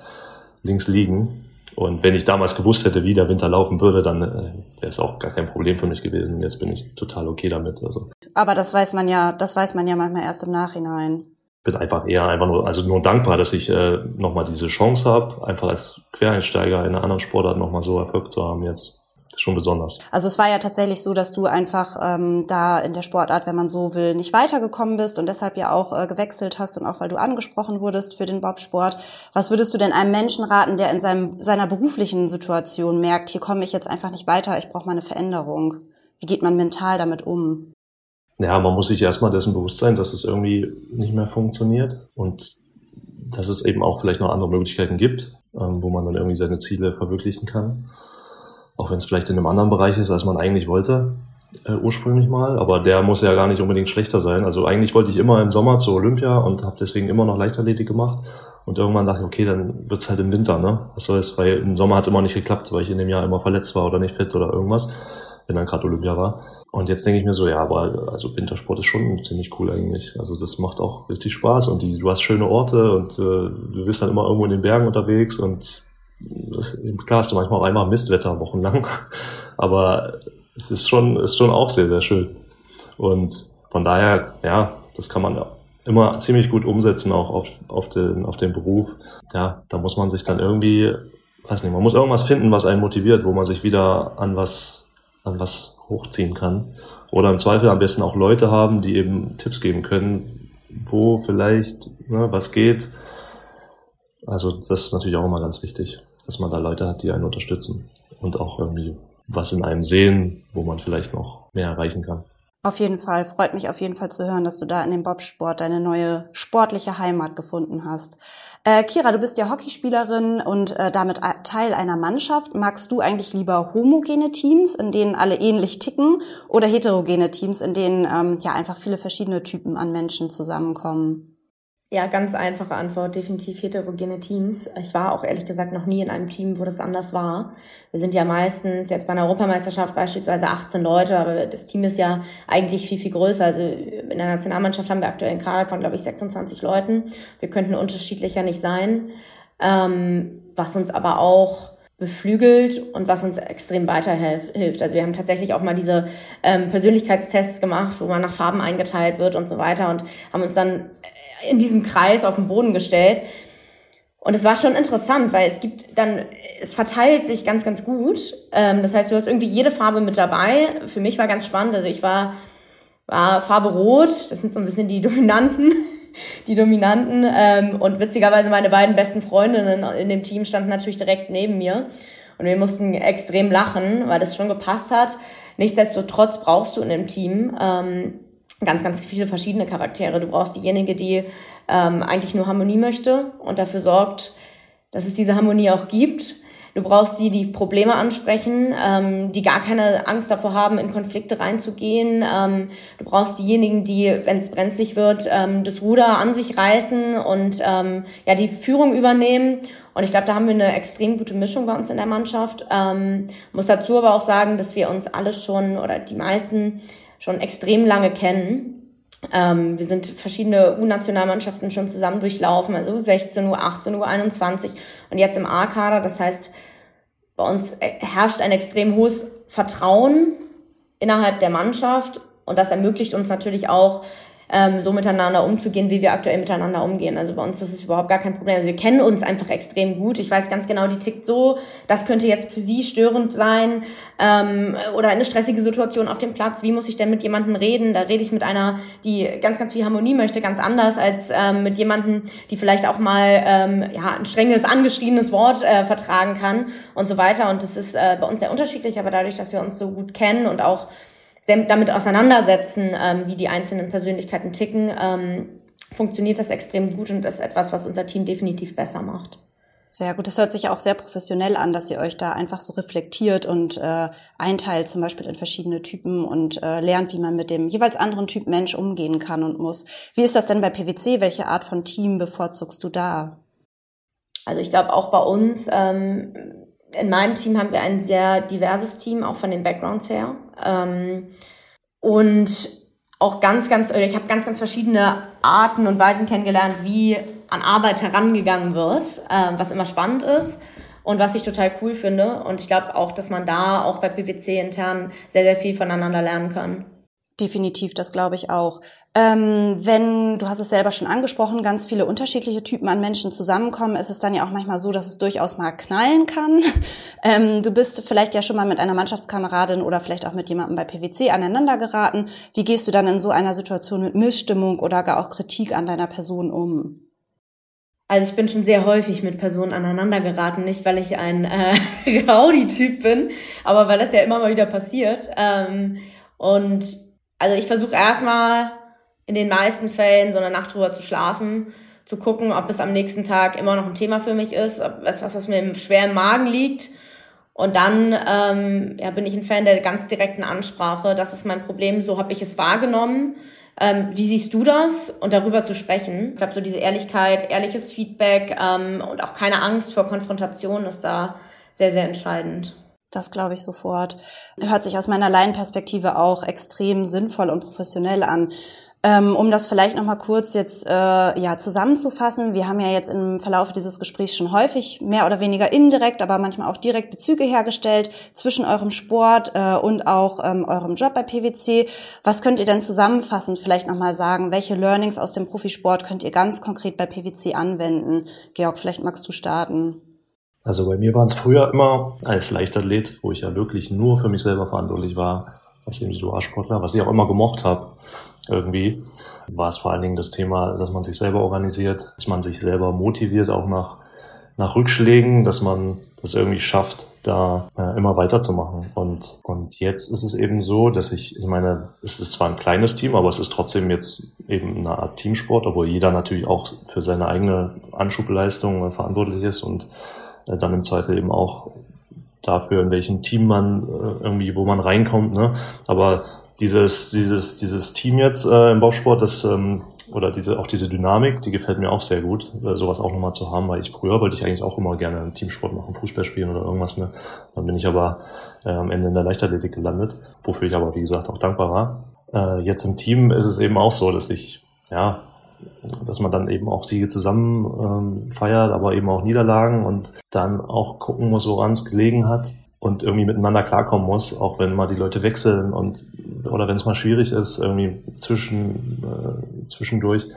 links liegen. Und wenn ich damals gewusst hätte, wie der Winter laufen würde, dann äh, wäre es auch gar kein Problem für mich gewesen. Jetzt bin ich total okay damit. Also. Aber das weiß man ja, das weiß man ja manchmal erst im Nachhinein. Bin einfach eher einfach nur, also nur dankbar, dass ich äh, nochmal diese Chance habe, einfach als Quereinsteiger in einer anderen Sportart nochmal so Erfolg zu haben jetzt schon besonders. Also es war ja tatsächlich so, dass du einfach ähm, da in der Sportart, wenn man so will, nicht weitergekommen bist und deshalb ja auch äh, gewechselt hast und auch weil du angesprochen wurdest für den Bobsport. Was würdest du denn einem Menschen raten, der in seinem, seiner beruflichen Situation merkt, hier komme ich jetzt einfach nicht weiter, ich brauche mal eine Veränderung? Wie geht man mental damit um? Ja, man muss sich erstmal dessen bewusst sein, dass es irgendwie nicht mehr funktioniert und dass es eben auch vielleicht noch andere Möglichkeiten gibt, ähm, wo man dann irgendwie seine Ziele verwirklichen kann auch wenn es vielleicht in einem anderen Bereich ist, als man eigentlich wollte, äh, ursprünglich mal, aber der muss ja gar nicht unbedingt schlechter sein. Also eigentlich wollte ich immer im Sommer zur Olympia und habe deswegen immer noch Leichtathletik gemacht. Und irgendwann dachte ich, okay, dann wird's halt im Winter, ne? Was soll's, weil im Sommer hat's immer nicht geklappt, weil ich in dem Jahr immer verletzt war oder nicht fit oder irgendwas, wenn dann gerade Olympia war. Und jetzt denke ich mir so, ja, aber also Wintersport ist schon ziemlich cool eigentlich. Also das macht auch richtig Spaß und die, du hast schöne Orte und äh, du bist dann immer irgendwo in den Bergen unterwegs und klar hast du manchmal auch einmal Mistwetter wochenlang, aber es ist schon, ist schon auch sehr, sehr schön. Und von daher, ja, das kann man immer ziemlich gut umsetzen, auch auf, auf, den, auf den Beruf. Ja, da muss man sich dann irgendwie, weiß nicht, man muss irgendwas finden, was einen motiviert, wo man sich wieder an was, an was hochziehen kann. Oder im Zweifel am besten auch Leute haben, die eben Tipps geben können, wo vielleicht ne, was geht. Also das ist natürlich auch immer ganz wichtig, dass man da Leute hat, die einen unterstützen und auch irgendwie was in einem sehen, wo man vielleicht noch mehr erreichen kann. Auf jeden Fall, freut mich auf jeden Fall zu hören, dass du da in dem Bobsport deine neue sportliche Heimat gefunden hast. Äh, Kira, du bist ja Hockeyspielerin und äh, damit Teil einer Mannschaft. Magst du eigentlich lieber homogene Teams, in denen alle ähnlich ticken, oder heterogene Teams, in denen ähm, ja einfach viele verschiedene Typen an Menschen zusammenkommen? Ja, ganz einfache Antwort, definitiv heterogene Teams. Ich war auch ehrlich gesagt noch nie in einem Team, wo das anders war. Wir sind ja meistens jetzt bei einer Europameisterschaft beispielsweise 18 Leute, aber das Team ist ja eigentlich viel, viel größer. Also in der Nationalmannschaft haben wir aktuell einen Kader von, glaube ich, 26 Leuten. Wir könnten unterschiedlicher nicht sein. Ähm, was uns aber auch beflügelt und was uns extrem weiterhilft. Also wir haben tatsächlich auch mal diese ähm, Persönlichkeitstests gemacht, wo man nach Farben eingeteilt wird und so weiter und haben uns dann in diesem Kreis auf den Boden gestellt. Und es war schon interessant, weil es gibt dann, es verteilt sich ganz, ganz gut. Ähm, das heißt, du hast irgendwie jede Farbe mit dabei. Für mich war ganz spannend. Also ich war, war Farbe Rot. Das sind so ein bisschen die Dominanten. Die Dominanten. Ähm, und witzigerweise meine beiden besten Freundinnen in dem Team standen natürlich direkt neben mir. Und wir mussten extrem lachen, weil das schon gepasst hat. Nichtsdestotrotz brauchst du in einem Team ähm, ganz, ganz viele verschiedene Charaktere. Du brauchst diejenige, die ähm, eigentlich nur Harmonie möchte und dafür sorgt, dass es diese Harmonie auch gibt. Du brauchst die, die Probleme ansprechen, ähm, die gar keine Angst davor haben, in Konflikte reinzugehen. Ähm, du brauchst diejenigen, die, wenn es brenzlig wird, ähm, das Ruder an sich reißen und ähm, ja die Führung übernehmen. Und ich glaube, da haben wir eine extrem gute Mischung bei uns in der Mannschaft. Ähm, muss dazu aber auch sagen, dass wir uns alle schon oder die meisten schon extrem lange kennen. Ähm, wir sind verschiedene U-Nationalmannschaften schon zusammen durchlaufen, also U16, U18, U21 und jetzt im A-Kader. Das heißt, bei uns herrscht ein extrem hohes Vertrauen innerhalb der Mannschaft und das ermöglicht uns natürlich auch, ähm, so miteinander umzugehen, wie wir aktuell miteinander umgehen. Also bei uns ist es überhaupt gar kein Problem. Also wir kennen uns einfach extrem gut. Ich weiß ganz genau, die tickt so. Das könnte jetzt für sie störend sein ähm, oder eine stressige Situation auf dem Platz. Wie muss ich denn mit jemandem reden? Da rede ich mit einer, die ganz, ganz viel Harmonie möchte, ganz anders als ähm, mit jemandem, die vielleicht auch mal ähm, ja ein strenges, angeschriebenes Wort äh, vertragen kann und so weiter. Und das ist äh, bei uns sehr unterschiedlich, aber dadurch, dass wir uns so gut kennen und auch damit auseinandersetzen, ähm, wie die einzelnen Persönlichkeiten ticken, ähm, funktioniert das extrem gut und ist etwas, was unser Team definitiv besser macht. Sehr gut. Das hört sich auch sehr professionell an, dass ihr euch da einfach so reflektiert und äh, einteilt, zum Beispiel in verschiedene Typen und äh, lernt, wie man mit dem jeweils anderen Typ Mensch umgehen kann und muss. Wie ist das denn bei PwC? Welche Art von Team bevorzugst du da? Also ich glaube auch bei uns ähm, in meinem Team haben wir ein sehr diverses Team, auch von den Backgrounds her. Ähm, und auch ganz, ganz, ich habe ganz, ganz verschiedene Arten und Weisen kennengelernt, wie an Arbeit herangegangen wird, äh, was immer spannend ist und was ich total cool finde. Und ich glaube auch, dass man da auch bei PwC intern sehr, sehr viel voneinander lernen kann. Definitiv, das glaube ich auch. Ähm, wenn, du hast es selber schon angesprochen, ganz viele unterschiedliche Typen an Menschen zusammenkommen, ist es dann ja auch manchmal so, dass es durchaus mal knallen kann. Ähm, du bist vielleicht ja schon mal mit einer Mannschaftskameradin oder vielleicht auch mit jemandem bei PwC aneinander geraten. Wie gehst du dann in so einer Situation mit Missstimmung oder gar auch Kritik an deiner Person um? Also ich bin schon sehr häufig mit Personen aneinander geraten, nicht weil ich ein äh, Rowdy-Typ bin, aber weil das ja immer mal wieder passiert. Ähm, und also ich versuche erstmal in den meisten Fällen so eine Nacht drüber zu schlafen, zu gucken, ob es am nächsten Tag immer noch ein Thema für mich ist, ob es was, was mir im Magen liegt. Und dann ähm, ja, bin ich ein Fan der ganz direkten Ansprache. Das ist mein Problem, so habe ich es wahrgenommen. Ähm, wie siehst du das? Und darüber zu sprechen. Ich glaube, so diese Ehrlichkeit, ehrliches Feedback ähm, und auch keine Angst vor Konfrontation ist da sehr, sehr entscheidend. Das glaube ich sofort. Hört sich aus meiner Laienperspektive auch extrem sinnvoll und professionell an. Ähm, um das vielleicht nochmal kurz jetzt äh, ja, zusammenzufassen, wir haben ja jetzt im Verlauf dieses Gesprächs schon häufig mehr oder weniger indirekt, aber manchmal auch direkt Bezüge hergestellt zwischen eurem Sport äh, und auch ähm, eurem Job bei PwC. Was könnt ihr denn zusammenfassend vielleicht nochmal sagen? Welche Learnings aus dem Profisport könnt ihr ganz konkret bei PwC anwenden? Georg, vielleicht magst du starten. Also bei mir waren es früher immer als Leichtathlet, wo ich ja wirklich nur für mich selber verantwortlich war, als Individualsportler, was ich auch immer gemocht habe irgendwie, war es vor allen Dingen das Thema, dass man sich selber organisiert, dass man sich selber motiviert, auch nach, nach Rückschlägen, dass man das irgendwie schafft, da äh, immer weiterzumachen. Und, und jetzt ist es eben so, dass ich, ich meine, es ist zwar ein kleines Team, aber es ist trotzdem jetzt eben eine Art Teamsport, obwohl jeder natürlich auch für seine eigene Anschubleistung verantwortlich ist und äh, dann im Zweifel eben auch dafür, in welchem Team man äh, irgendwie, wo man reinkommt. Ne? Aber dieses, dieses, dieses Team jetzt äh, im Bausport, das ähm, oder diese auch diese Dynamik, die gefällt mir auch sehr gut, äh, sowas auch nochmal zu haben, weil ich früher wollte ich eigentlich auch immer gerne einen Teamsport machen, Fußball spielen oder irgendwas. Ne? Dann bin ich aber äh, am Ende in der Leichtathletik gelandet, wofür ich aber wie gesagt auch dankbar war. Äh, jetzt im Team ist es eben auch so, dass ich ja dass man dann eben auch Siege zusammen ähm, feiert, aber eben auch Niederlagen und dann auch gucken muss, woran es gelegen hat und irgendwie miteinander klarkommen muss, auch wenn mal die Leute wechseln und oder wenn es mal schwierig ist, irgendwie zwischen äh, zwischendurch.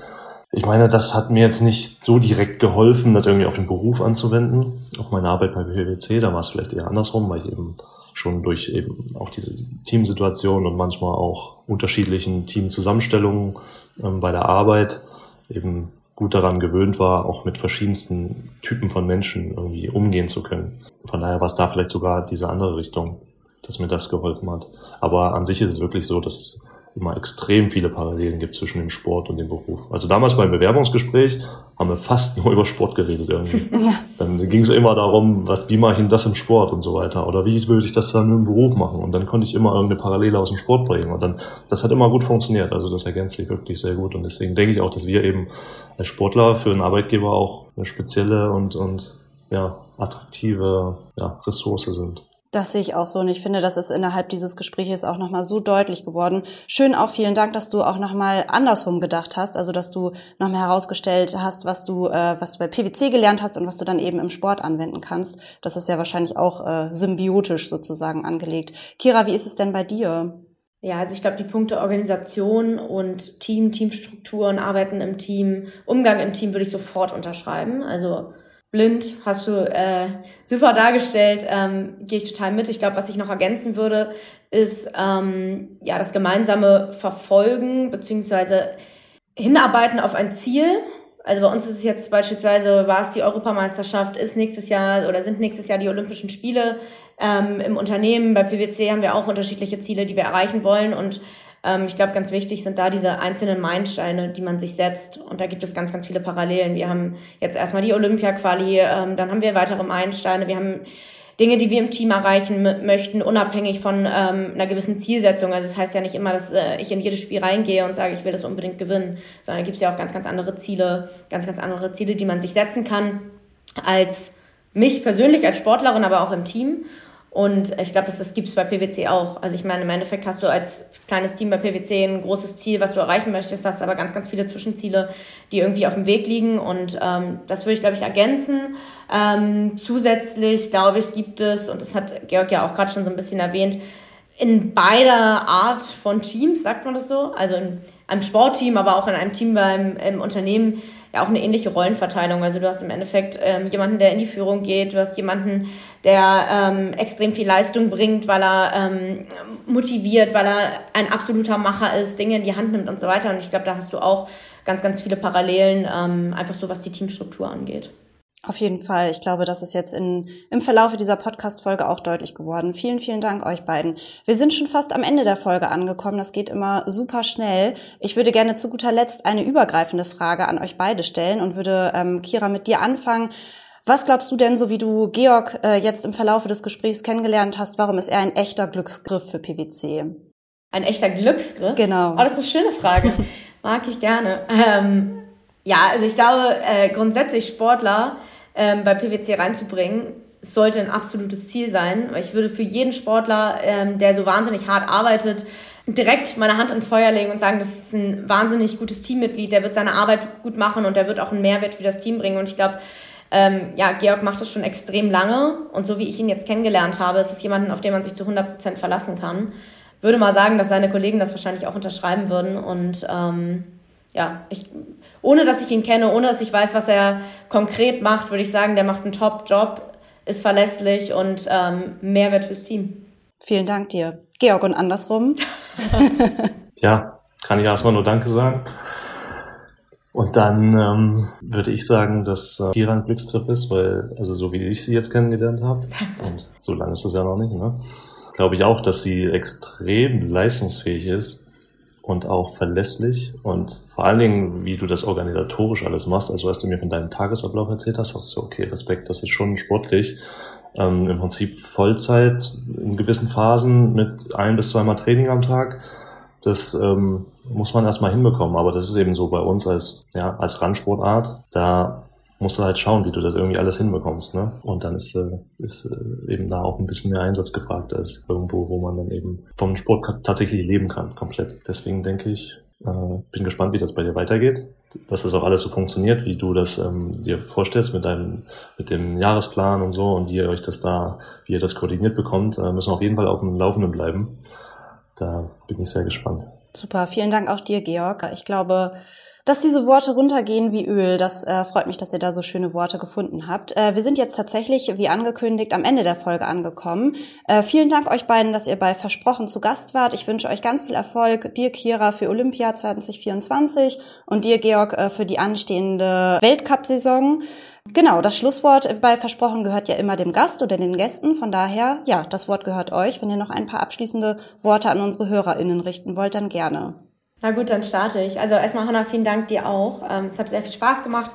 Ich meine, das hat mir jetzt nicht so direkt geholfen, das irgendwie auf den Beruf anzuwenden, auf meine Arbeit bei PwC. Da war es vielleicht eher andersrum, weil ich eben schon durch eben auch diese Teamsituation und manchmal auch unterschiedlichen Teamzusammenstellungen ähm, bei der Arbeit eben gut daran gewöhnt war, auch mit verschiedensten Typen von Menschen irgendwie umgehen zu können. Von daher war es da vielleicht sogar diese andere Richtung, dass mir das geholfen hat. Aber an sich ist es wirklich so, dass immer extrem viele Parallelen gibt zwischen dem Sport und dem Beruf. Also damals beim Bewerbungsgespräch haben wir fast nur über Sport geredet irgendwie. Ja. Dann ging es immer darum, was, wie mache ich denn das im Sport und so weiter. Oder wie würde ich das dann im Beruf machen? Und dann konnte ich immer irgendeine Parallele aus dem Sport bringen. Und dann, das hat immer gut funktioniert. Also das ergänzt sich wirklich sehr gut. Und deswegen denke ich auch, dass wir eben als Sportler für einen Arbeitgeber auch eine spezielle und, und ja, attraktive ja, Ressource sind. Das sehe ich auch so und ich finde, das ist innerhalb dieses Gesprächs auch nochmal so deutlich geworden. Schön auch vielen Dank, dass du auch nochmal andersrum gedacht hast, also dass du nochmal herausgestellt hast, was du, äh, was du bei PwC gelernt hast und was du dann eben im Sport anwenden kannst. Das ist ja wahrscheinlich auch äh, symbiotisch sozusagen angelegt. Kira, wie ist es denn bei dir? Ja, also ich glaube, die Punkte Organisation und Team, Teamstrukturen, Arbeiten im Team, Umgang im Team würde ich sofort unterschreiben. Also blind, hast du äh, super dargestellt, ähm, gehe ich total mit. Ich glaube, was ich noch ergänzen würde, ist ähm, ja das gemeinsame Verfolgen beziehungsweise Hinarbeiten auf ein Ziel. Also bei uns ist es jetzt beispielsweise, war es die Europameisterschaft, ist nächstes Jahr oder sind nächstes Jahr die Olympischen Spiele. Ähm, Im Unternehmen, bei PwC haben wir auch unterschiedliche Ziele, die wir erreichen wollen und ähm, ich glaube, ganz wichtig sind da diese einzelnen Meilensteine, die man sich setzt. Und da gibt es ganz, ganz viele Parallelen. Wir haben jetzt erstmal die Olympia-Quali, ähm, dann haben wir weitere Meilensteine. Wir haben Dinge, die wir im Team erreichen möchten, unabhängig von ähm, einer gewissen Zielsetzung. Also es das heißt ja nicht immer, dass äh, ich in jedes Spiel reingehe und sage, ich will das unbedingt gewinnen, sondern da gibt es ja auch ganz, ganz andere Ziele, ganz, ganz andere Ziele, die man sich setzen kann als mich persönlich als Sportlerin, aber auch im Team. Und ich glaube, das, das gibt es bei PwC auch. Also ich meine, im Endeffekt hast du als kleines Team bei PwC ein großes Ziel, was du erreichen möchtest, hast aber ganz, ganz viele Zwischenziele, die irgendwie auf dem Weg liegen. Und ähm, das würde ich, glaube ich, ergänzen. Ähm, zusätzlich, glaube ich, gibt es, und das hat Georg ja auch gerade schon so ein bisschen erwähnt, in beider Art von Teams, sagt man das so, also in einem Sportteam, aber auch in einem Team beim im Unternehmen, ja auch eine ähnliche Rollenverteilung. Also du hast im Endeffekt ähm, jemanden, der in die Führung geht, du hast jemanden, der ähm, extrem viel Leistung bringt, weil er ähm, motiviert, weil er ein absoluter Macher ist, Dinge in die Hand nimmt und so weiter. Und ich glaube, da hast du auch ganz, ganz viele Parallelen, ähm, einfach so was die Teamstruktur angeht. Auf jeden Fall. Ich glaube, das ist jetzt in, im Verlaufe dieser Podcast-Folge auch deutlich geworden. Vielen, vielen Dank euch beiden. Wir sind schon fast am Ende der Folge angekommen. Das geht immer super schnell. Ich würde gerne zu guter Letzt eine übergreifende Frage an euch beide stellen und würde, ähm, Kira, mit dir anfangen. Was glaubst du denn, so wie du Georg äh, jetzt im Verlaufe des Gesprächs kennengelernt hast, warum ist er ein echter Glücksgriff für PwC? Ein echter Glücksgriff? Genau. Oh, das ist eine schöne Frage. Mag ich gerne. Ähm, ja, also ich glaube, äh, grundsätzlich Sportler ähm, bei PwC reinzubringen, sollte ein absolutes Ziel sein. Ich würde für jeden Sportler, ähm, der so wahnsinnig hart arbeitet, direkt meine Hand ins Feuer legen und sagen, das ist ein wahnsinnig gutes Teammitglied, der wird seine Arbeit gut machen und der wird auch einen Mehrwert für das Team bringen. Und ich glaube, ähm, ja, Georg macht das schon extrem lange und so wie ich ihn jetzt kennengelernt habe, ist es jemanden, auf den man sich zu 100% verlassen kann. Würde mal sagen, dass seine Kollegen das wahrscheinlich auch unterschreiben würden und ähm, ja, ich, ohne dass ich ihn kenne, ohne dass ich weiß, was er konkret macht, würde ich sagen, der macht einen Top-Job, ist verlässlich und ähm, Mehrwert fürs Team. Vielen Dank dir. Georg, und andersrum? ja, kann ich erstmal nur Danke sagen. Und dann ähm, würde ich sagen, dass äh, Kira ein Glückstrip ist, weil, also so wie ich sie jetzt kennengelernt habe, und so lange ist das ja noch nicht, ne? glaube ich auch, dass sie extrem leistungsfähig ist und auch verlässlich und vor allen Dingen, wie du das organisatorisch alles machst. Also als du mir von deinem Tagesablauf erzählt hast, hast du okay, Respekt, das ist schon sportlich. Ähm, Im Prinzip Vollzeit in gewissen Phasen mit ein bis zweimal Training am Tag. Das ähm, muss man erstmal hinbekommen, aber das ist eben so bei uns als, ja, als Randsportart. Da musst du halt schauen, wie du das irgendwie alles hinbekommst. Ne? Und dann ist, äh, ist äh, eben da auch ein bisschen mehr Einsatz gefragt als irgendwo, wo man dann eben vom Sport tatsächlich leben kann, komplett. Deswegen denke ich, äh, bin gespannt, wie das bei dir weitergeht, dass das auch alles so funktioniert, wie du das ähm, dir vorstellst mit deinem, mit dem Jahresplan und so und wie ihr euch das da, wie ihr das koordiniert bekommt, äh, müssen wir auf jeden Fall auf dem Laufenden bleiben. Da bin ich sehr gespannt. Super, vielen Dank auch dir, Georg. Ich glaube, dass diese Worte runtergehen wie Öl. Das äh, freut mich, dass ihr da so schöne Worte gefunden habt. Äh, wir sind jetzt tatsächlich, wie angekündigt, am Ende der Folge angekommen. Äh, vielen Dank euch beiden, dass ihr bei Versprochen zu Gast wart. Ich wünsche euch ganz viel Erfolg. Dir, Kira, für Olympia 2024 und dir, Georg, äh, für die anstehende Weltcup-Saison. Genau, das Schlusswort bei Versprochen gehört ja immer dem Gast oder den Gästen. Von daher, ja, das Wort gehört euch. Wenn ihr noch ein paar abschließende Worte an unsere HörerInnen richten wollt, dann gerne. Na gut, dann starte ich. Also erstmal, Hanna, vielen Dank dir auch. Ähm, es hat sehr viel Spaß gemacht.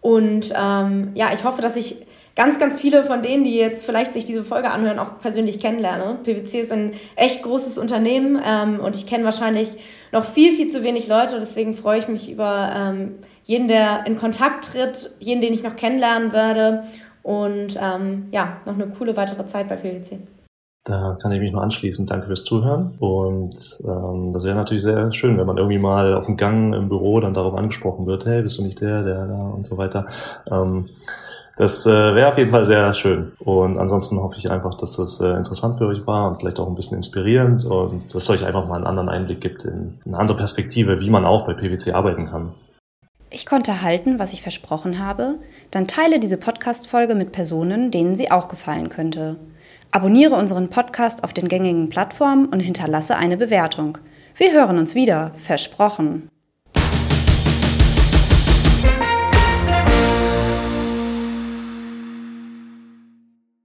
Und ähm, ja, ich hoffe, dass ich ganz, ganz viele von denen, die jetzt vielleicht sich diese Folge anhören, auch persönlich kennenlerne. PwC ist ein echt großes Unternehmen ähm, und ich kenne wahrscheinlich noch viel, viel zu wenig Leute. Deswegen freue ich mich über ähm, jeden, der in Kontakt tritt, jeden, den ich noch kennenlernen werde. Und ähm, ja, noch eine coole weitere Zeit bei PwC. Da kann ich mich nur anschließen. Danke fürs Zuhören. Und ähm, das wäre natürlich sehr schön, wenn man irgendwie mal auf dem Gang im Büro dann darauf angesprochen wird, hey, bist du nicht der, der da und so weiter. Ähm, das äh, wäre auf jeden Fall sehr schön. Und ansonsten hoffe ich einfach, dass das äh, interessant für euch war und vielleicht auch ein bisschen inspirierend und dass es euch einfach mal einen anderen Einblick gibt in eine andere Perspektive, wie man auch bei PwC arbeiten kann. Ich konnte halten, was ich versprochen habe, dann teile diese Podcast-Folge mit Personen, denen sie auch gefallen könnte. Abonniere unseren Podcast auf den gängigen Plattformen und hinterlasse eine Bewertung. Wir hören uns wieder, versprochen.